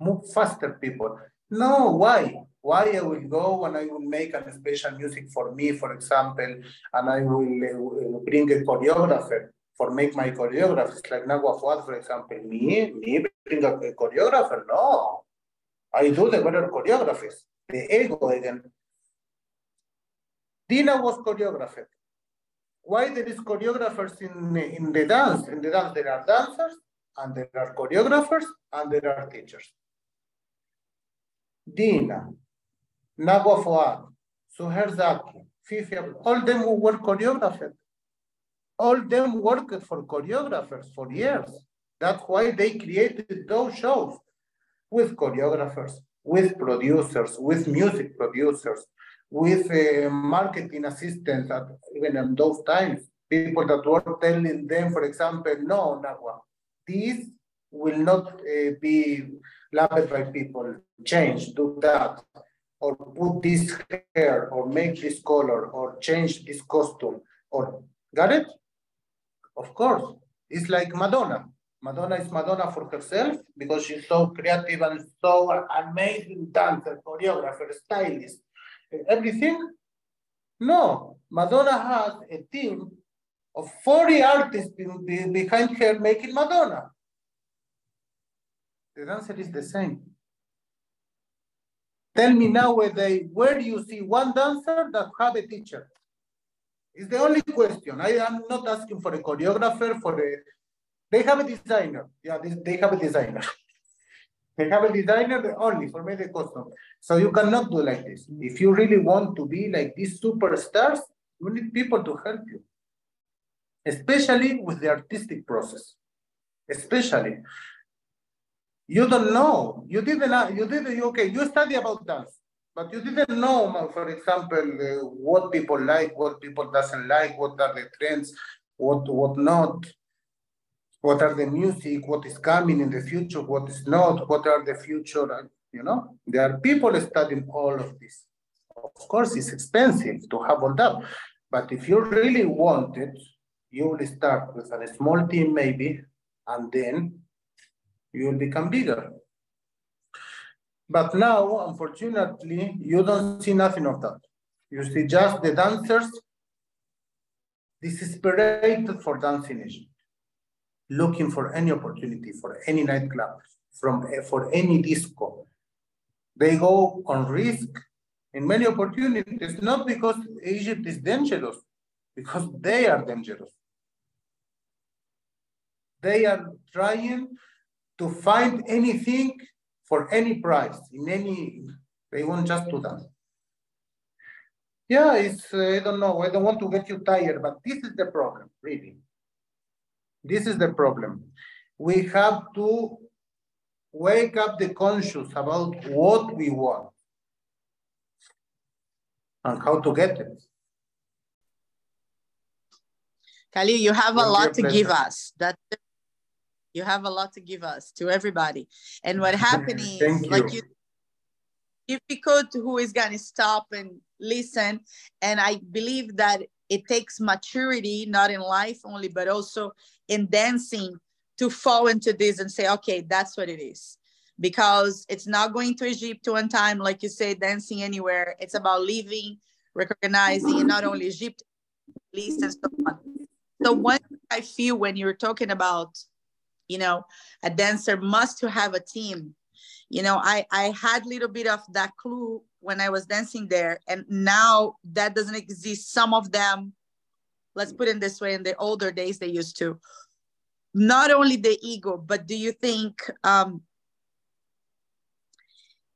move faster people. No, why? Why I will go and I will make a special music for me, for example, and I will uh, bring a choreographer for make my choreographers, like Nagwa Fuad, for example, me, me bring a, choreographer, no. I do the better choreographers, the ego again. Dina was choreographer why there is choreographers in, in the dance? In the dance, there are dancers, and there are choreographers, and there are teachers. Dina, Nagwa Fuad, Suher Zaki, Fifi, all them who were choreographers. All them worked for choreographers for years. That's why they created those shows with choreographers, with producers, with music producers, with uh, marketing assistants at, even in those times, people that were telling them, for example, no, Nagwa, this will not uh, be loved by people, change, do that, or put this hair, or make this color, or change this costume, or, got it? Of course, it's like Madonna. Madonna is Madonna for herself because she's so creative and so amazing dancer, choreographer, stylist, everything? No, Madonna has a team of 40 artists behind her making Madonna. The answer is the same. Tell me now where they where you see one dancer that have a teacher? It's the only question. I am not asking for a choreographer, for a, they have a designer. Yeah, they have a designer. They have a designer only for me, the custom. So you cannot do like this. If you really want to be like these superstars, you need people to help you. Especially with the artistic process. Especially. You don't know. You didn't, you didn't, okay, you study about dance, but you didn't know, for example, uh, what people like, what people doesn't like, what are the trends, what, what not what are the music, what is coming in the future, what is not, what are the future, you know? There are people studying all of this. Of course, it's expensive to have all that, but if you really want it, you will start with a small team maybe, and then you will become bigger. But now, unfortunately, you don't see nothing of that. You see just the dancers desperate for dancing looking for any opportunity for any nightclub, from for any disco. They go on risk in many opportunities, not because Egypt is dangerous, because they are dangerous. They are trying to find anything for any price, in any, they won't just do that. Yeah, it's, uh, I don't know, I don't want to get you tired, but this is the problem, really. This is the problem. We have to wake up the conscious about what we want and how to get it. Khalil, you have a lot to give us. That you have a lot to give us to everybody. And what happened is, like you, difficult who is going to stop and listen. And I believe that it takes maturity, not in life only, but also in dancing to fall into this and say, okay, that's what it is. Because it's not going to Egypt one time, like you say, dancing anywhere. It's about living, recognizing, and not only Egypt, least and so on. So one I feel when you're talking about, you know, a dancer must to have a team. You know, I I had little bit of that clue when I was dancing there. And now that doesn't exist. Some of them, let's put it this way, in the older days they used to. Not only the ego, but do you think um,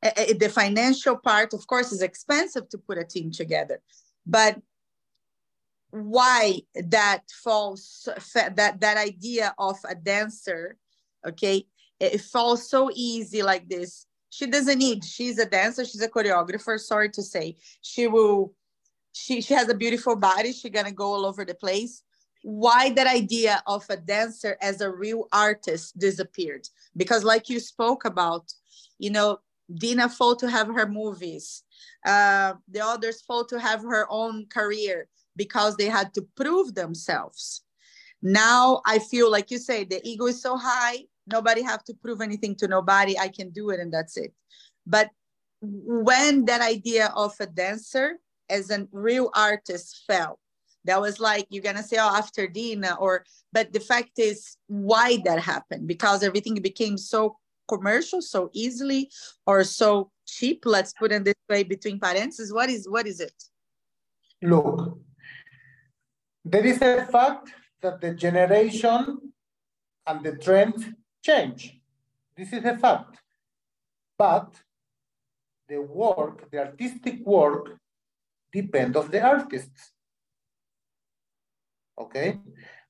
the financial part, of course, is expensive to put a team together, but why that falls that that idea of a dancer, okay, it falls so easy like this. She doesn't need she's a dancer she's a choreographer sorry to say. She will she she has a beautiful body she's gonna go all over the place. Why that idea of a dancer as a real artist disappeared? Because like you spoke about you know dina fought to have her movies uh, the others fought to have her own career because they had to prove themselves. Now i feel like you say the ego is so high nobody have to prove anything to nobody. I can do it and that's it. But when that idea of a dancer as a real artist fell that was like you're gonna say oh after dina or but the fact is why that happened? Because everything became so commercial so easily or so cheap let's put it this way between parentheses. What is what is it? Look there is a fact that the generation and the trend change. This is a fact. But the work, the artistic work, depend of the artists. Okay?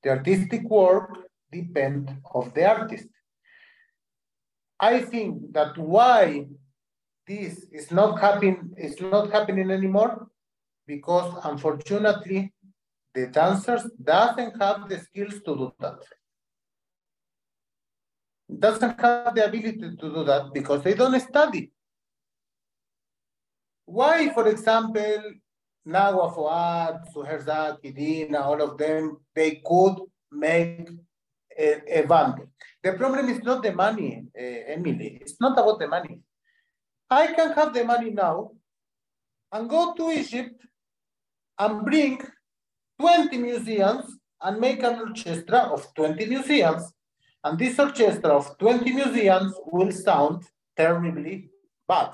The artistic work depend of the artist. I think that why this is not happening is not happening anymore because unfortunately the dancers doesn't have the skills to do that doesn't have the ability to do that because they don't study. Why, for example, Nagwa Fuad, Suher Zaki, Idina, all of them, they could make a, a band. The problem is not the money, uh, Emily. It's not about the money. I can have the money now and go to Egypt and bring 20 museums and make an orchestra of 20 museums and this orchestra of 20 museums will sound terribly bad.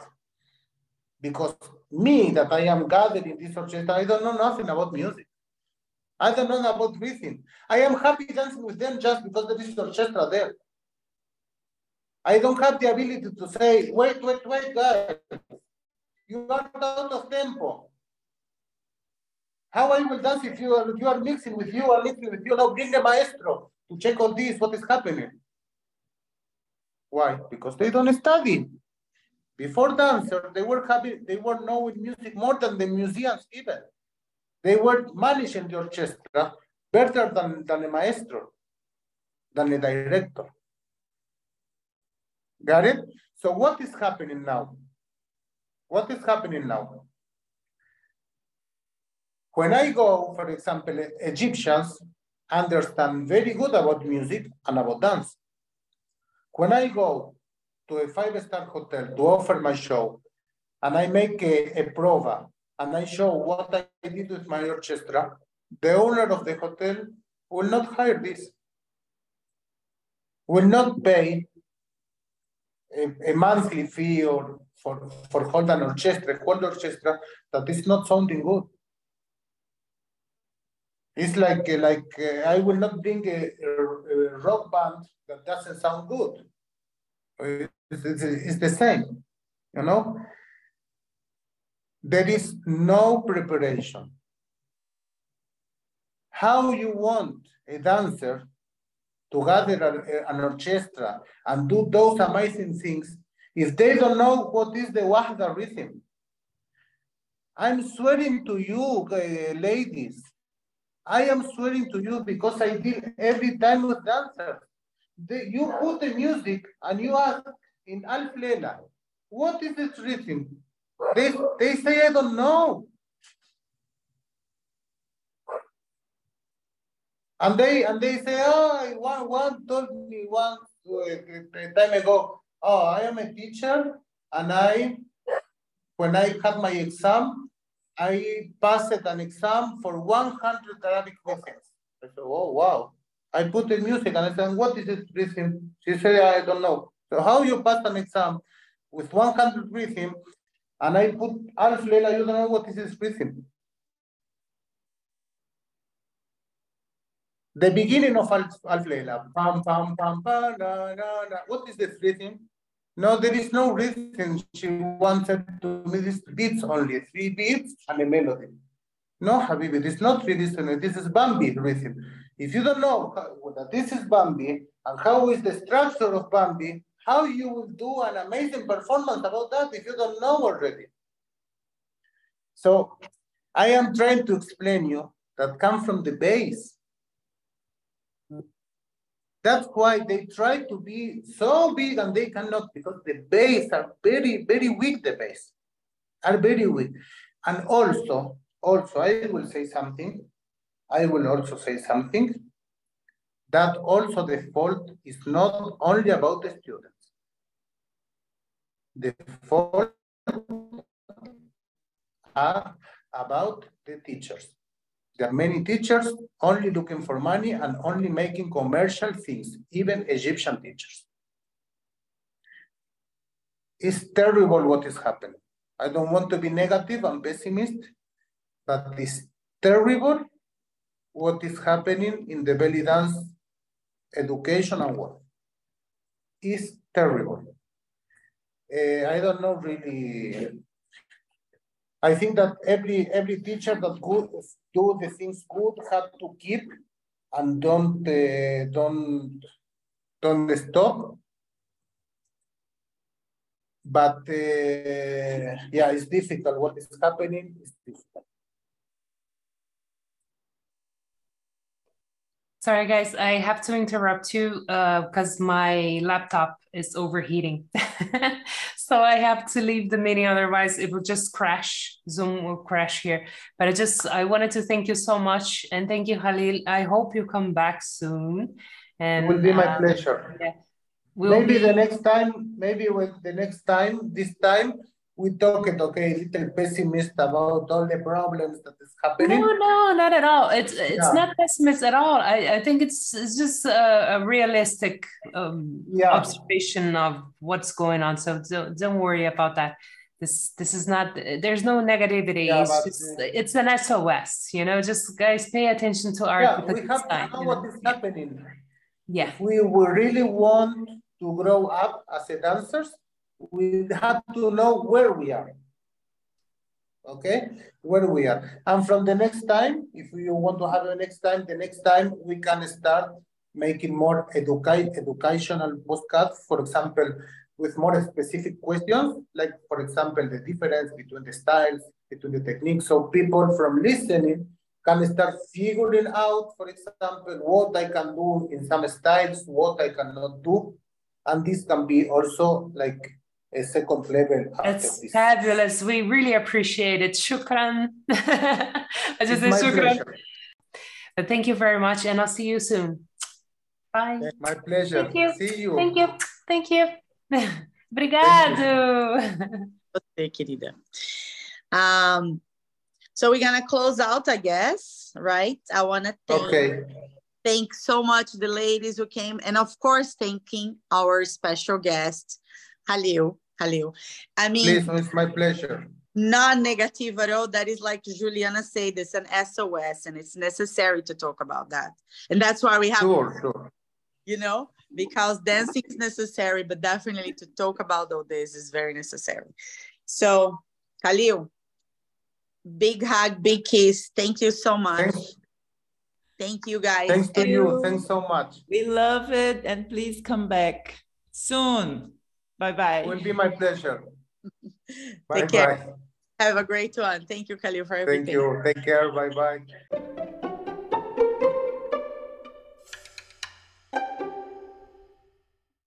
Because me, that I am gathering this orchestra, I don't know nothing about music. I don't know about rhythm. I am happy dancing with them just because there is orchestra there. I don't have the ability to say, wait, wait, wait, guys. You are out of tempo. How I will dance if you are, you are mixing with you or mixing with you? Now bring the maestro to check on this, what is happening. Why? Because they don't study. Before dancer, they were having, they were knowing music more than the museums even. They were managing the orchestra better than, than a maestro, than a director. Got it? So what is happening now? What is happening now? When I go, for example, Egyptians, understand very good about music and about dance. When I go to a five-star hotel to offer my show, and I make a, a prova, and I show what I did with my orchestra, the owner of the hotel will not hire this, will not pay a, a monthly fee or for, for hold an orchestra, hold orchestra that is not sounding good. It's like like uh, I will not bring a, a, rock band that doesn't sound good. It's, it's, it's the same, you know. There is no preparation. How you want a dancer to gather an orchestra and do those amazing things if they don't know what is the Wahda rhythm? I'm swearing to you, uh, ladies, I am swearing to you because I deal every time with dancers. you put the music and you ask in Alf Lela, what is this rhythm? They, they say, I don't know. And they and they say, oh, one one told me one uh, time ago, oh, I am a teacher, and I, when I had my exam, I passed an exam for 100 Arabic rhythms. I said, oh, wow. I put the music and I said, what is this rhythm? She said, I don't know. So how you pass an exam with 100 rhythm and I put Alf Lela, you don't know what is this rhythm. The beginning of Alf, Alf Lela, pam, pam, pam, pam, na, na, na. What is the rhythm? No, there is no rhythm. She wanted to me this beats only, three beats and a melody. No, Habibi, this is not rhythm. This is Bambi rhythm. If you don't know that this is Bambi and how is the structure of Bambi, how you will do an amazing performance about that if you don't know already? So I am trying to explain you that come from the base. That's why they try to be so big and they cannot because the base are very, very weak, the base are very weak. And also, also I will say something, I will also say something that also the fault is not only about the students. The fault are about the teachers. There are many teachers only looking for money and only making commercial things, even Egyptian teachers. It's terrible what is happening. I don't want to be negative and pessimist, but it's terrible what is happening in the belly dance education and work. It's terrible. Uh, I don't know really I think that every every teacher that good do the things good have to keep and don't uh, don't don't stop. But uh, yeah, it's difficult. What is happening is difficult. Sorry, guys, I have to interrupt you because uh, my laptop is overheating. so I have to leave the meeting, otherwise it will just crash. Zoom will crash here. But I just, I wanted to thank you so much. And thank you, Khalil. I hope you come back soon. And it will be my um, pleasure. Yeah, we'll maybe be... the next time, maybe with the next time, this time, we talked, okay, a little pessimist about all the problems that is happening. No, no, not at all. It's it's yeah. not pessimist at all. I, I think it's it's just a, a realistic um, yeah. observation of what's going on. So don't, don't worry about that. This this is not. There's no negativity. Yeah, it's just it's an SOS. You know, just guys pay attention to our. Yeah, we have to know what is happening. Yeah. If we, we really want to grow up as a dancers, we have to know where we are. Okay, where we are. And from the next time, if you want to have the next time, the next time we can start making more educa educational postcards, for example, with more specific questions, like for example, the difference between the styles, between the techniques. So people from listening can start figuring out, for example, what I can do in some styles, what I cannot do. And this can be also like a second level. It's fabulous. We really appreciate it. Shukran. I just said shukran. Pleasure. But thank you very much, and I'll see you soon. Bye. My pleasure. Thank you. See you. Thank you. Thank you. Obrigado. Você, querida. Um, so we're gonna close out, I guess, right? I wanna thank okay. thank so much the ladies who came, and of course, thanking our special guest, Khalil. Khalil. I mean, Please, it's my pleasure. Not negative at all. That is like Juliana said, it's an SOS, and it's necessary to talk about that. And that's why we have, sure, sure. you know, because dancing is necessary, but definitely to talk about all this is very necessary. So, Khalil, big hug, big kiss. Thank you so much. Thanks. Thank you, guys. Thanks to you. Thanks so much. We love it, and please come back soon. Bye bye. It will be my pleasure. bye Take care. Have a great one. Thank you, Khalil, for everything. Thank you. Take care. Bye bye.